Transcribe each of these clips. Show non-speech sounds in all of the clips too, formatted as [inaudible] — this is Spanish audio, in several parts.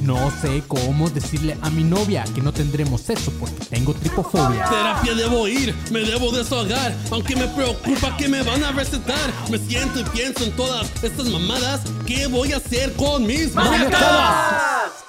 No sé cómo decirle a mi novia que no tendremos sexo porque tengo tripofobia. Terapia debo ir, me debo desahogar, aunque me preocupa que me van a recetar. Me siento y pienso en todas estas mamadas. ¿Qué voy a hacer con mis maniacadas?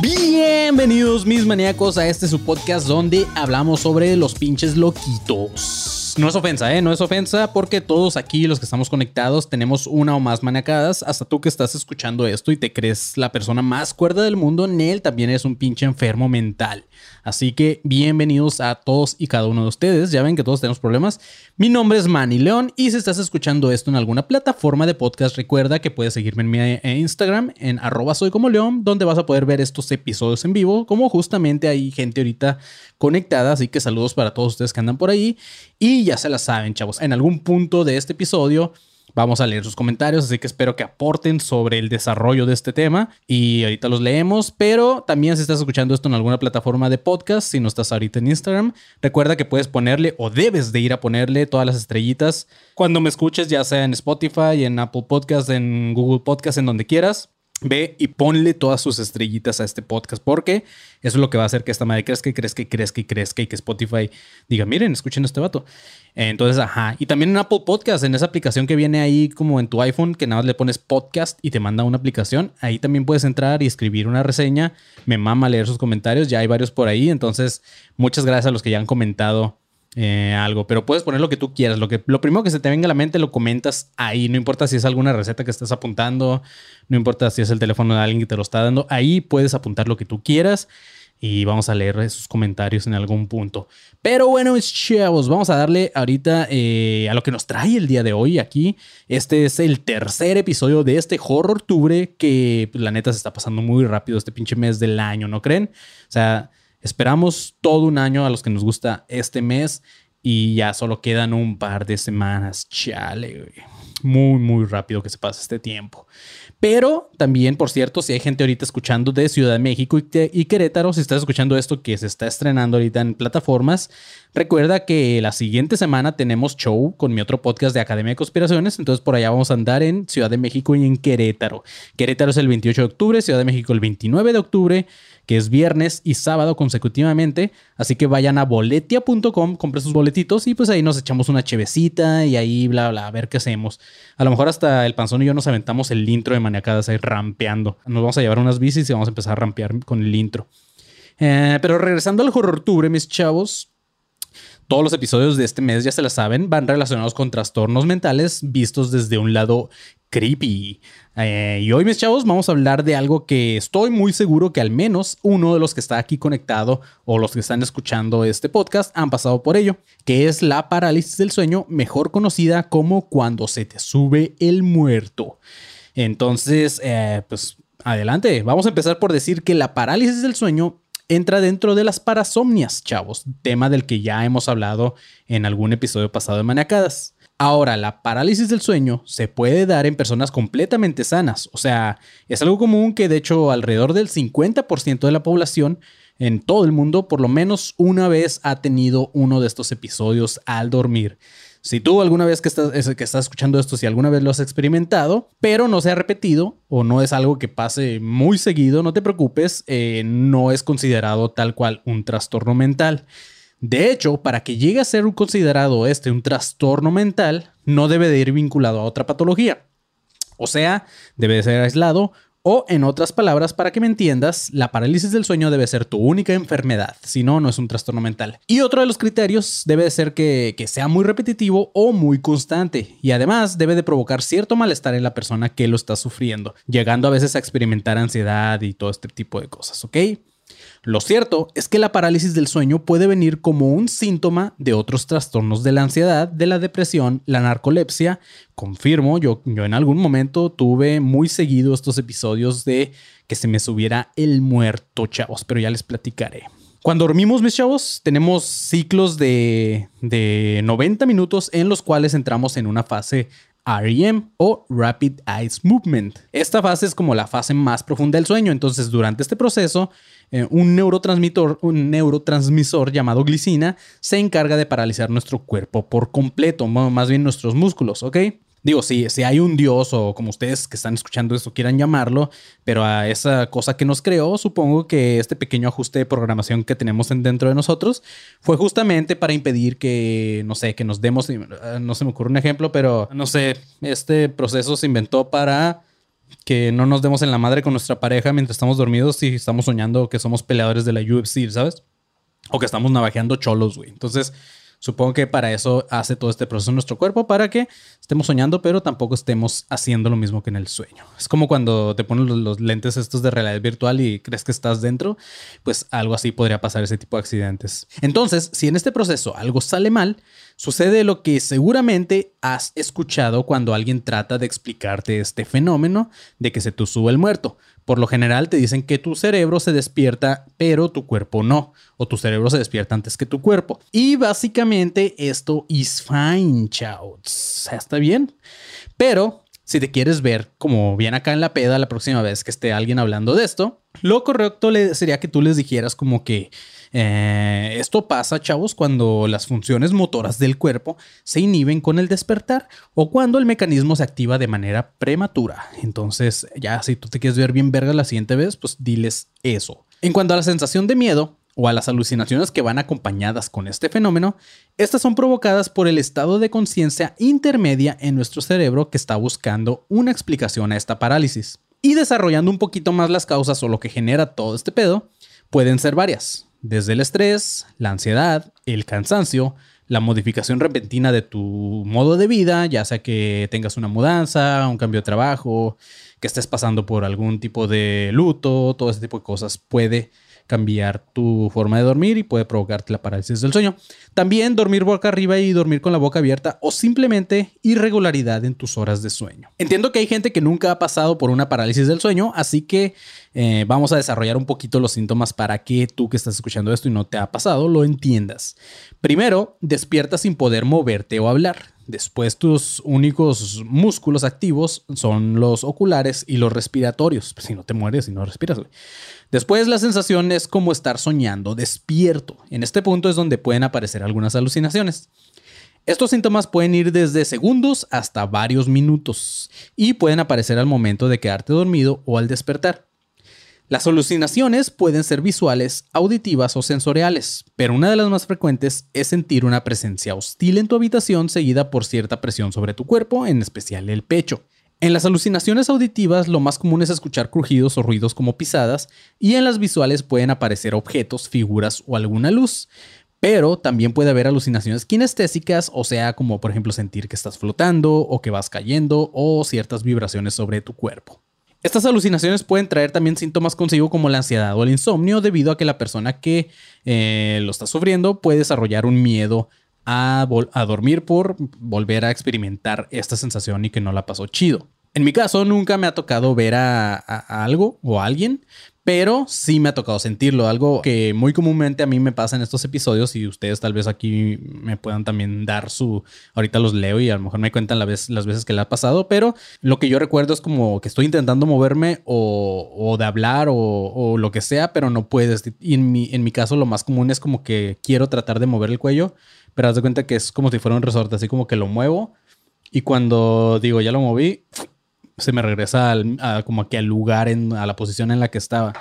Bienvenidos mis maníacos a este su podcast donde hablamos sobre los pinches loquitos. No es ofensa, ¿eh? No es ofensa porque todos aquí los que estamos conectados tenemos una o más maniacadas. Hasta tú que estás escuchando esto y te crees la persona más cuerda del mundo, Nel también es un pinche enfermo mental. Así que bienvenidos a todos y cada uno de ustedes. Ya ven que todos tenemos problemas. Mi nombre es Manny León y si estás escuchando esto en alguna plataforma de podcast, recuerda que puedes seguirme en mi eh, Instagram en arroba soy como león, donde vas a poder ver estos episodios en vivo, como justamente hay gente ahorita conectada. Así que saludos para todos ustedes que andan por ahí. Y ya se la saben, chavos. En algún punto de este episodio Vamos a leer sus comentarios, así que espero que aporten sobre el desarrollo de este tema y ahorita los leemos, pero también si estás escuchando esto en alguna plataforma de podcast, si no estás ahorita en Instagram, recuerda que puedes ponerle o debes de ir a ponerle todas las estrellitas cuando me escuches, ya sea en Spotify, en Apple Podcast, en Google Podcast, en donde quieras. Ve y ponle todas sus estrellitas a este podcast porque eso es lo que va a hacer que esta madre crezca y crezca y crezca y crezca y que Spotify diga, miren, escuchen a este vato. Entonces, ajá. Y también en Apple Podcast, en esa aplicación que viene ahí como en tu iPhone, que nada más le pones podcast y te manda una aplicación, ahí también puedes entrar y escribir una reseña. Me mama leer sus comentarios, ya hay varios por ahí. Entonces, muchas gracias a los que ya han comentado eh, algo, pero puedes poner lo que tú quieras. Lo, que, lo primero que se te venga a la mente lo comentas ahí. No importa si es alguna receta que estás apuntando, no importa si es el teléfono de alguien que te lo está dando. Ahí puedes apuntar lo que tú quieras y vamos a leer esos comentarios en algún punto. Pero bueno, chavos, vamos a darle ahorita eh, a lo que nos trae el día de hoy aquí. Este es el tercer episodio de este Horror Octubre que pues, la neta se está pasando muy rápido este pinche mes del año, ¿no creen? O sea. Esperamos todo un año a los que nos gusta este mes y ya solo quedan un par de semanas. Chale. Muy, muy rápido que se pasa este tiempo. Pero también, por cierto, si hay gente ahorita escuchando de Ciudad de México y, y, Querétaro, si estás escuchando esto que se está estrenando ahorita en plataformas, recuerda que la siguiente semana tenemos show con mi otro podcast de Academia de Conspiraciones. Entonces por allá vamos a andar en Ciudad de México y en Querétaro. Querétaro es el 28 de octubre, Ciudad de México el 29 de octubre que es viernes y sábado consecutivamente. Así que vayan a boletia.com, compren sus boletitos y pues ahí nos echamos una chevecita y ahí bla, bla, a ver qué hacemos. A lo mejor hasta el panzón y yo nos aventamos el intro de maniacadas ahí rampeando. Nos vamos a llevar unas bicis y vamos a empezar a rampear con el intro. Eh, pero regresando al horror tour, mis chavos, todos los episodios de este mes, ya se la saben, van relacionados con trastornos mentales vistos desde un lado creepy. Eh, y hoy, mis chavos, vamos a hablar de algo que estoy muy seguro que al menos uno de los que está aquí conectado o los que están escuchando este podcast han pasado por ello, que es la parálisis del sueño, mejor conocida como cuando se te sube el muerto. Entonces, eh, pues adelante, vamos a empezar por decir que la parálisis del sueño entra dentro de las parasomnias, chavos, tema del que ya hemos hablado en algún episodio pasado de Maniacadas. Ahora, la parálisis del sueño se puede dar en personas completamente sanas, o sea, es algo común que de hecho alrededor del 50% de la población en todo el mundo por lo menos una vez ha tenido uno de estos episodios al dormir. Si tú alguna vez que estás, que estás escuchando esto, si alguna vez lo has experimentado, pero no se ha repetido o no es algo que pase muy seguido, no te preocupes, eh, no es considerado tal cual un trastorno mental. De hecho, para que llegue a ser considerado este un trastorno mental, no debe de ir vinculado a otra patología. O sea, debe de ser aislado o, en otras palabras, para que me entiendas, la parálisis del sueño debe ser tu única enfermedad, si no, no es un trastorno mental. Y otro de los criterios debe de ser que, que, sea muy repetitivo o muy constante, y además debe de provocar cierto malestar en la persona que lo está sufriendo, llegando a veces a experimentar ansiedad y todo este tipo de cosas, ¿ok? Lo cierto es que la parálisis del sueño puede venir como un síntoma de otros trastornos de la ansiedad, de la depresión, la narcolepsia. Confirmo, yo, yo en algún momento tuve muy seguido estos episodios de que se me subiera el muerto, chavos, pero ya les platicaré. Cuando dormimos, mis chavos, tenemos ciclos de, de 90 minutos en los cuales entramos en una fase REM o Rapid Eye Movement. Esta fase es como la fase más profunda del sueño, entonces durante este proceso eh, un neurotransmisor, un neurotransmisor llamado glicina se encarga de paralizar nuestro cuerpo por completo, más bien nuestros músculos, ¿ok? Digo, si, si hay un dios o como ustedes que están escuchando esto quieran llamarlo, pero a esa cosa que nos creó, supongo que este pequeño ajuste de programación que tenemos dentro de nosotros fue justamente para impedir que, no sé, que nos demos, no se me ocurre un ejemplo, pero no sé, este proceso se inventó para que no nos demos en la madre con nuestra pareja mientras estamos dormidos y estamos soñando que somos peleadores de la UFC, ¿sabes? O que estamos navajeando cholos, güey. Entonces, supongo que para eso hace todo este proceso en nuestro cuerpo, para que estemos soñando, pero tampoco estemos haciendo lo mismo que en el sueño. Es como cuando te pones los, lentes estos de realidad virtual y crees que estás dentro, pues algo así podría pasar ese tipo de accidentes. Entonces, si en este proceso algo sale mal, Sucede lo que seguramente has escuchado cuando alguien trata de explicarte este fenómeno de que se te sube el muerto. Por lo general te dicen que tu cerebro se despierta, pero tu cuerpo no. O tu cerebro se despierta antes que tu cuerpo. Y básicamente esto is fine, chao. Está bien. Pero si te quieres ver como bien acá en la peda la próxima vez que esté alguien hablando de esto, lo correcto sería que tú les dijeras como que eh, esto pasa, chavos, cuando las funciones motoras del cuerpo se inhiben con el despertar o cuando el mecanismo se activa de manera prematura. Entonces, ya si tú te quieres ver bien verga la siguiente vez, pues diles eso. En cuanto a la sensación de miedo, o a las alucinaciones que van acompañadas con este fenómeno, estas son provocadas por el estado de conciencia intermedia en nuestro cerebro que está buscando una explicación a esta parálisis. Y desarrollando un poquito más las causas o lo que genera todo este pedo, pueden ser varias desde el estrés, la ansiedad, el cansancio, la modificación repentina de tu modo de vida, ya sea que tengas una mudanza, un cambio de trabajo, que estés pasando por algún tipo de luto, todo ese tipo de cosas puede cambiar tu forma de dormir y puede provocarte la parálisis del sueño. También dormir boca arriba y dormir con la boca abierta o simplemente irregularidad en tus horas de sueño. Entiendo que hay gente que nunca ha pasado por una parálisis del sueño, así que eh, vamos a desarrollar un poquito los síntomas para que tú que estás escuchando esto y no te ha pasado lo entiendas. Primero, despiertas sin poder moverte o hablar. Después tus únicos músculos activos son los oculares y los respiratorios. Pues, si no te mueres y no respiras. Después la sensación es como estar soñando despierto. En este punto es donde pueden aparecer algunas alucinaciones. Estos síntomas pueden ir desde segundos hasta varios minutos y pueden aparecer al momento de quedarte dormido o al despertar. Las alucinaciones pueden ser visuales, auditivas o sensoriales, pero una de las más frecuentes es sentir una presencia hostil en tu habitación seguida por cierta presión sobre tu cuerpo, en especial el pecho. En las alucinaciones auditivas lo más común es escuchar crujidos o ruidos como pisadas y en las visuales pueden aparecer objetos, figuras o alguna luz. Pero también puede haber alucinaciones kinestésicas, o sea, como por ejemplo sentir que estás flotando o que vas cayendo o ciertas vibraciones sobre tu cuerpo. Estas alucinaciones pueden traer también síntomas consigo como la ansiedad o el insomnio debido a que la persona que eh, lo está sufriendo puede desarrollar un miedo a, a dormir por volver a experimentar esta sensación y que no la pasó chido. En mi caso, nunca me ha tocado ver a, algo o a alguien, pero sí me ha tocado sentirlo. Algo que muy comúnmente a mí me pasa en estos episodios y ustedes tal vez aquí me puedan también dar su... Ahorita los leo y a lo mejor me cuentan las veces que le ha pasado, pero lo que yo recuerdo es como que estoy intentando moverme o, de hablar o, lo que sea, pero no puedes. Y en mi, en mi caso lo más común es como que quiero tratar de mover el cuello, pero haz de cuenta que es como si fuera un resorte, así como que lo muevo y cuando digo ya lo moví, se me regresa al, como que al lugar, en, a la posición en la que estaba.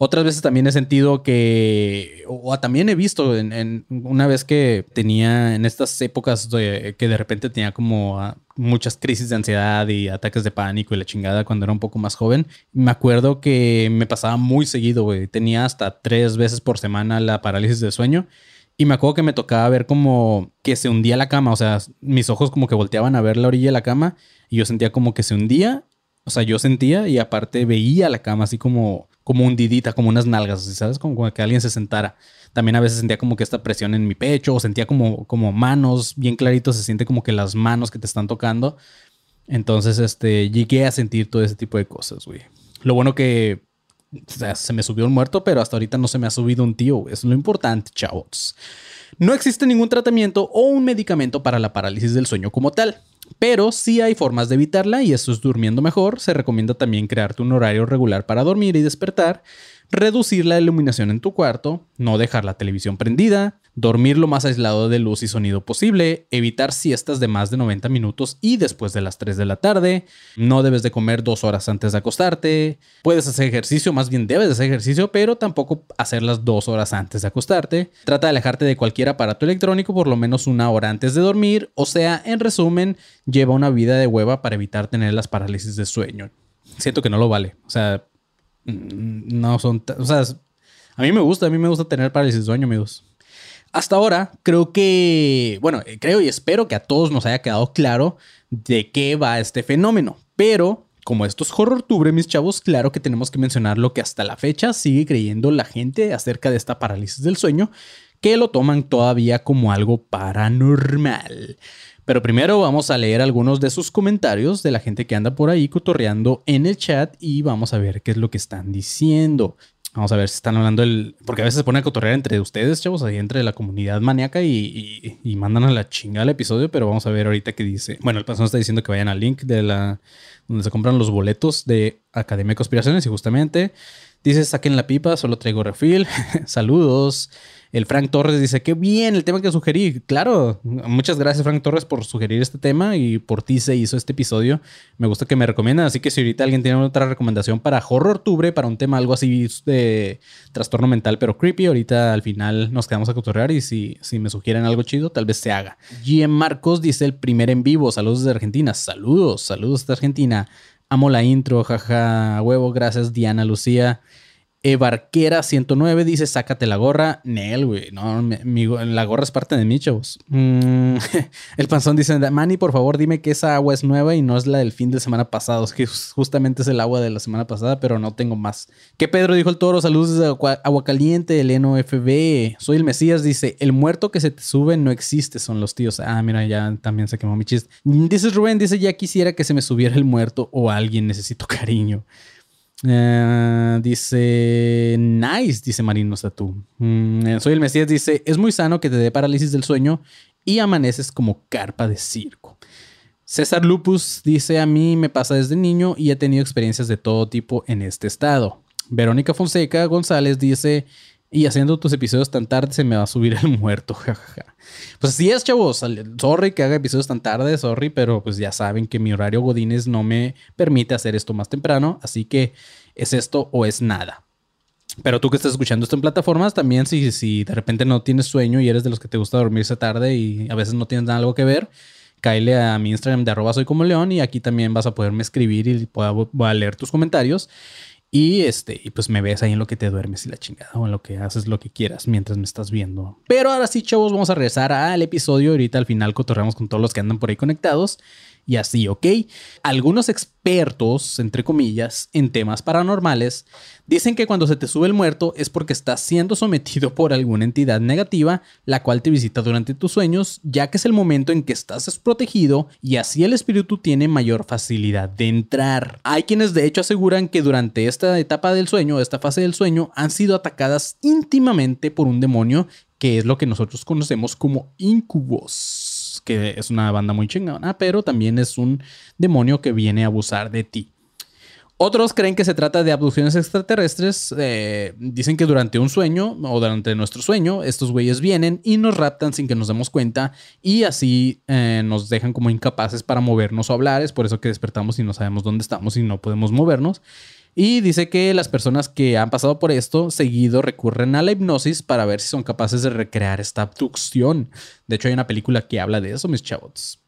Otras veces también he sentido que, o también he visto en, una vez que tenía en estas épocas de, que de repente tenía como ah, muchas crisis de ansiedad y ataques de pánico y la chingada cuando era un poco más joven, me acuerdo que me pasaba muy seguido, güey. Tenía hasta tres veces por semana la parálisis del sueño. Y me acuerdo que me tocaba ver como que se hundía la cama, o sea, mis ojos como que volteaban a ver la orilla de la cama y yo sentía como que se hundía, o sea, yo sentía y aparte veía la cama así como como hundidita, como unas nalgas, ¿sabes? Como, que alguien se sentara. También a veces sentía como que esta presión en mi pecho o sentía como, como manos, bien clarito, se siente como que las manos que te están tocando. Entonces, este, llegué a sentir todo ese tipo de cosas, güey. Lo bueno que se me subió un muerto, pero hasta ahorita no se me ha subido un tío. Es lo importante, chavos. No existe ningún tratamiento o un medicamento para la parálisis del sueño como tal, pero sí hay formas de evitarla y eso es durmiendo mejor. Se recomienda también crearte un horario regular para dormir y despertar, reducir la iluminación en tu cuarto, no dejar la televisión prendida, dormir lo más aislado de luz y sonido posible, evitar siestas de más de 90 minutos y después de las 3 de la tarde, no debes de comer dos horas antes de acostarte, puedes hacer ejercicio, más bien debes de hacer ejercicio, pero tampoco hacerlas dos horas antes de acostarte, trata de alejarte de cualquier aparato electrónico por lo menos una hora antes de dormir, o sea, en resumen, lleva una vida de hueva para evitar tener las parálisis de sueño. Siento que no lo vale, o sea, mm, no son, o sea, a mí me gusta, a mí me gusta tener parálisis de sueño, amigos. Hasta ahora, creo que, bueno, eh, creo y espero que a todos nos haya quedado claro de qué va este fenómeno. Pero, como esto es horror tubre, mis chavos, claro que tenemos que mencionar lo que hasta la fecha sigue creyendo la gente acerca de esta parálisis del sueño, que lo toman todavía como algo paranormal. Pero primero vamos a leer algunos de sus comentarios de la gente que anda por ahí cotorreando en el chat y vamos a ver qué es lo que están diciendo. Vamos a ver si están hablando el. Porque a veces se pone a cotorrear entre ustedes, chavos, ahí entre la comunidad maníaca y, mandan a la chingada el episodio. Pero vamos a ver ahorita qué dice. Bueno, el pasón está diciendo que vayan al link de la. donde se compran los boletos de Academia de Conspiraciones y justamente dice: saquen la pipa, solo traigo refil. [laughs] Saludos. El Frank Torres dice, qué bien el tema que sugerí. Claro, muchas gracias Frank Torres por sugerir este tema y por ti se hizo este episodio. Me gusta que me recomiendan, así que si ahorita alguien tiene otra recomendación para Horror Tubre, para un tema algo así de trastorno mental pero creepy, ahorita al final nos quedamos a cotorrear y si, si me sugieren algo chido, tal vez se haga. GM Marcos dice el primer en vivo, saludos desde Argentina. Saludos, saludos de Argentina. Amo la intro, jaja, huevo, gracias Diana Lucía. Ebarquera 109 dice, sácate la gorra. Nel, güey. No, la gorra es parte de mí, chavos. Mm, [laughs] el panzón dice, Manny, por favor, dime que esa agua es nueva y no es la del fin de semana pasado. Es que justamente es el agua de la semana pasada, pero no tengo más. ¿Qué Pedro dijo el toro? Saludos de agua, caliente, el FB. Soy el Mesías, dice, el muerto que se te sube no existe, son los tíos. Ah, mira, ya también se quemó mi chiste. Dice Rubén, dice, ya quisiera que se me subiera el muerto o alguien, necesito cariño. Eh, dice, nice, dice Marino Satú. Mm, eh, soy el Mesías, dice, es muy sano que te dé parálisis del sueño y amaneces como carpa de circo. César Lupus dice, a mí me pasa desde niño y he tenido experiencias de todo tipo en este estado. Verónica Fonseca González dice, y haciendo tus episodios tan tarde se me va a subir el [laughs] muerto, Pues así es, chavos. Sorry que haga episodios tan tarde, sorry, pero pues ya saben que mi horario Godines no me permite hacer esto más temprano, así que es esto o es nada. Pero tú que estás escuchando esto en plataformas, también si, si de repente no tienes sueño y eres de los que te gusta dormirse tarde y a veces no tienes nada algo que ver, cáele a mi Instagram de arroba soy como león y aquí también vas a poderme escribir y voy a leer tus comentarios. Y este, y pues me ves ahí en lo que te duermes y la chingada, o en lo que haces lo que quieras mientras me estás viendo. Pero ahora sí, chavos, vamos a regresar al episodio. Ahorita al final cotorreamos con todos los que andan por ahí conectados y así, ¿ok? Algunos expertos, entre comillas, en temas paranormales, dicen que cuando se te sube el muerto es porque estás siendo sometido por alguna entidad negativa, la cual te visita durante tus sueños, ya que es el momento en que estás desprotegido y así el espíritu tiene mayor facilidad de entrar. Hay quienes de hecho aseguran que durante esta etapa del sueño, esta fase del sueño, han sido atacadas íntimamente por un demonio que es lo que nosotros conocemos como incubos que es una banda muy chingona, pero también es un demonio que viene a abusar de ti. Otros creen que se trata de abducciones extraterrestres. Eh, dicen que durante un sueño o durante nuestro sueño, estos güeyes vienen y nos raptan sin que nos demos cuenta y así eh, nos dejan como incapaces para movernos o hablar. Es por eso que despertamos y no sabemos dónde estamos y no podemos movernos. Y dice que las personas que han pasado por esto seguido recurren a la hipnosis para ver si son capaces de recrear esta abducción. De hecho, hay una película que habla de eso, mis chavos.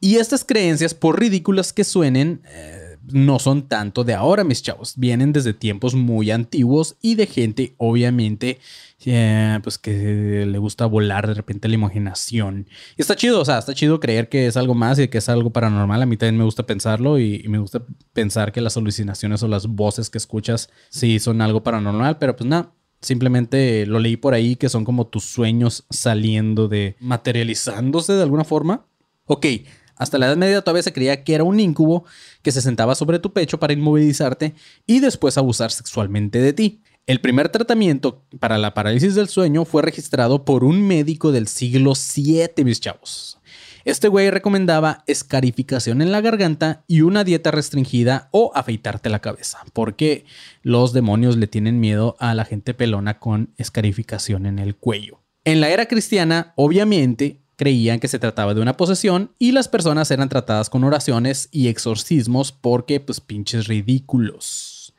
Y estas creencias, por ridículas que suenen, eh, no son tanto de ahora, mis chavos. Vienen desde tiempos muy antiguos y de gente, obviamente, eh, pues que le gusta volar de repente la imaginación. Y está chido, o sea, está chido creer que es algo más y que es algo paranormal. A mí también me gusta pensarlo y, y me gusta pensar que las alucinaciones o las voces que escuchas sí son algo paranormal, pero pues nada. Simplemente lo leí por ahí que son como tus sueños saliendo de materializándose de alguna forma. Ok, hasta la Edad Media todavía se creía que era un incubo que se sentaba sobre tu pecho para inmovilizarte y después abusar sexualmente de ti. El primer tratamiento para la parálisis del sueño fue registrado por un médico del siglo VII, mis chavos. Este güey recomendaba escarificación en la garganta y una dieta restringida o afeitarte la cabeza, porque los demonios le tienen miedo a la gente pelona con escarificación en el cuello. En la era cristiana, obviamente, creían que se trataba de una posesión y las personas eran tratadas con oraciones y exorcismos porque, pues, pinches ridículos.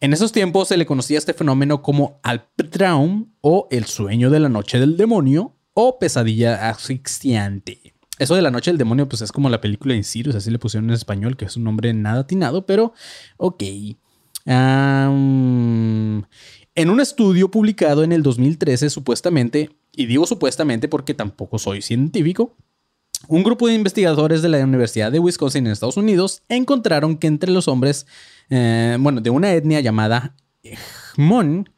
En esos tiempos se le conocía este fenómeno como Alptraum o el sueño de la noche del demonio o pesadilla asfixiante. Eso de la noche del demonio, pues es como la película Insidious, así le pusieron en español, que es un nombre nada atinado, pero ok. en un estudio publicado en el 2013, supuestamente, y digo supuestamente porque tampoco soy científico, un grupo de investigadores de la Universidad de Wisconsin en Estados Unidos encontraron que entre los hombres, eh, bueno, de una etnia llamada Hmong,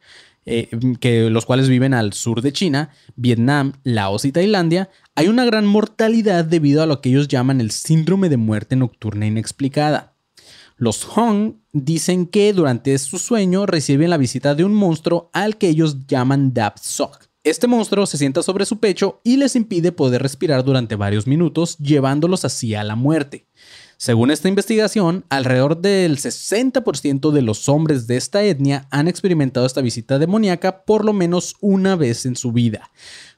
eh, que los cuales viven al sur de China, Vietnam, Laos y Tailandia, hay una gran mortalidad debido a lo que ellos llaman el síndrome de muerte nocturna inexplicada. Los Hong dicen que durante su sueño reciben la visita de un monstruo al que ellos llaman Dap Sok. Este monstruo se sienta sobre su pecho y les impide poder respirar durante varios minutos, llevándolos hacia la muerte. Según esta investigación, alrededor del 60% de los hombres de esta etnia han experimentado esta visita demoníaca por lo menos una vez en su vida.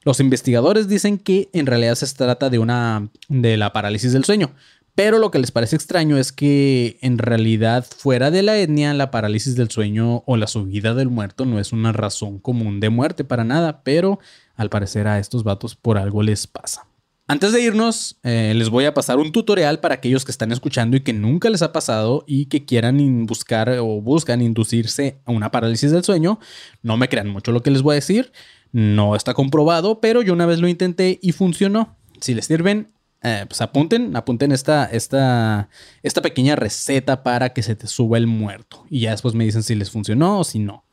Los investigadores dicen que en realidad se trata de una de la parálisis del sueño, pero lo que les parece extraño es que en realidad fuera de la etnia la parálisis del sueño o la subida del muerto no es una razón común de muerte para nada, pero al parecer a estos vatos por algo les pasa. Antes de irnos, eh, les voy a pasar un tutorial para aquellos que están escuchando y que nunca les ha pasado y que quieran buscar o buscan inducirse a una parálisis del sueño. No me crean mucho lo que les voy a decir, no está comprobado, pero yo una vez lo intenté y funcionó. Si les sirven, eh, pues apunten, apunten esta, esta, esta pequeña receta para que se te suba el muerto. Y ya después me dicen si les funcionó o si no.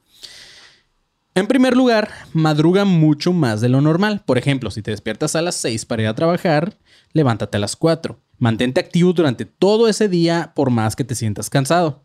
En primer lugar, madruga mucho más de lo normal. Por ejemplo, si te despiertas a las 6 para ir a trabajar, levántate a las 4. Mantente activo durante todo ese día por más que te sientas cansado.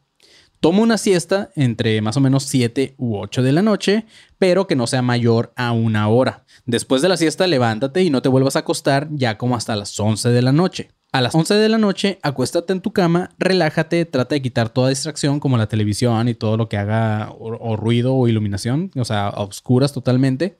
Toma una siesta entre más o menos 7 u 8 de la noche, pero que no sea mayor a una hora. Después de la siesta, levántate y no te vuelvas a acostar ya como hasta las 11 de la noche. A las 11 de la noche, acuéstate en tu cama, relájate, trata de quitar toda distracción como la televisión y todo lo que haga o, ruido o iluminación, o sea, a oscuras totalmente.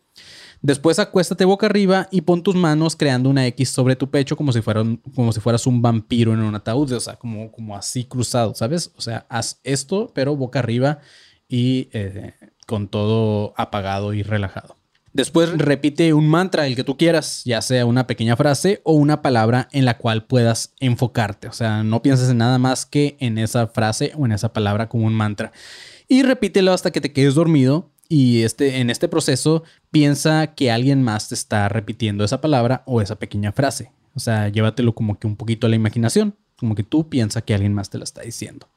Después acuéstate boca arriba y pon tus manos creando una X sobre tu pecho como si, como si fueras un vampiro en un ataúd, o sea, como, como así cruzado, ¿sabes? O sea, haz esto, pero boca arriba y eh, con todo apagado y relajado. Después repite un mantra, el que tú quieras, ya sea una pequeña frase o una palabra en la cual puedas enfocarte. O sea, no pienses en nada más que en esa frase o en esa palabra como un mantra. Y repítelo hasta que te quedes dormido y este, en este proceso piensa que alguien más te está repitiendo esa palabra o esa pequeña frase. O sea, llévatelo como que un poquito a la imaginación, como que tú piensas que alguien más te la está diciendo.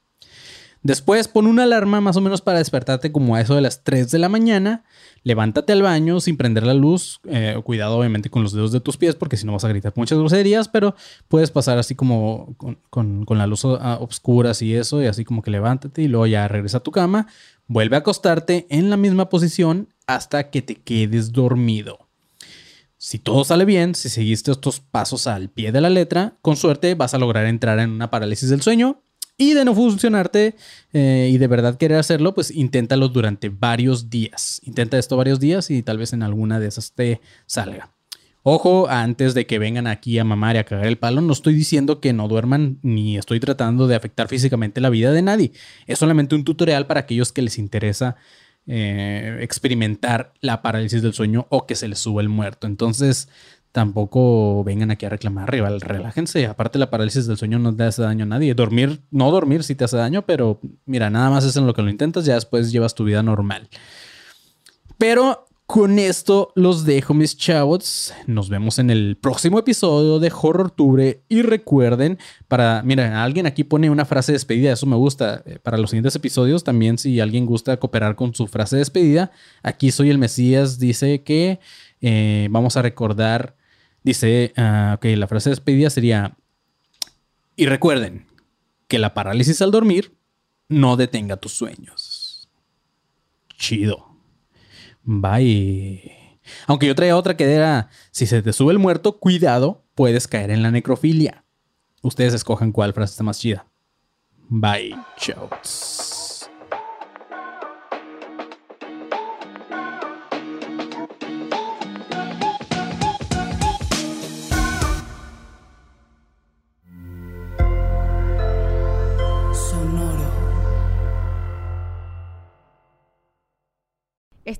Después pon una alarma más o menos para despertarte como a eso de las 3 de la mañana. Levántate al baño sin prender la luz. Eh, cuidado obviamente con los dedos de tus pies porque si no vas a gritar muchas groserías, pero puedes pasar así como con, con la luz a oscuras y eso y así como que levántate y luego ya regresa a tu cama. Vuelve a acostarte en la misma posición hasta que te quedes dormido. Si todo sale bien, si seguiste estos pasos al pie de la letra, con suerte vas a lograr entrar en una parálisis del sueño y de no funcionarte eh, y de verdad querer hacerlo, pues inténtalo durante varios días. Intenta esto varios días y tal vez en alguna de esas te salga. Ojo, antes de que vengan aquí a mamar y a cagar el palo, no estoy diciendo que no duerman ni estoy tratando de afectar físicamente la vida de nadie. Es solamente un tutorial para aquellos que les interesa eh, experimentar la parálisis del sueño o que se les sube el muerto. Entonces, tampoco vengan aquí a reclamar, rival. Relájense. Aparte, la parálisis del sueño no te hace daño a nadie. Dormir, no dormir sí te hace daño, pero mira, nada más es en lo que lo intentas, ya después llevas tu vida normal. Pero con esto los dejo, mis chavos. Nos vemos en el próximo episodio de Horror Tubre. Y recuerden, para, mira, alguien aquí pone una frase de despedida, eso me gusta. Eh, Para los siguientes episodios, también si alguien gusta cooperar con su frase de despedida, aquí soy el Mesías, dice que eh, vamos a recordar, dice, ah, ok, la frase de despedida sería, y recuerden que la parálisis al dormir no detenga tus sueños. Chido. Bye. Aunque yo traía otra que era, si se te sube el muerto, cuidado, puedes caer en la necrofilia. Ustedes escojan cuál frase está más chida. Bye, chao.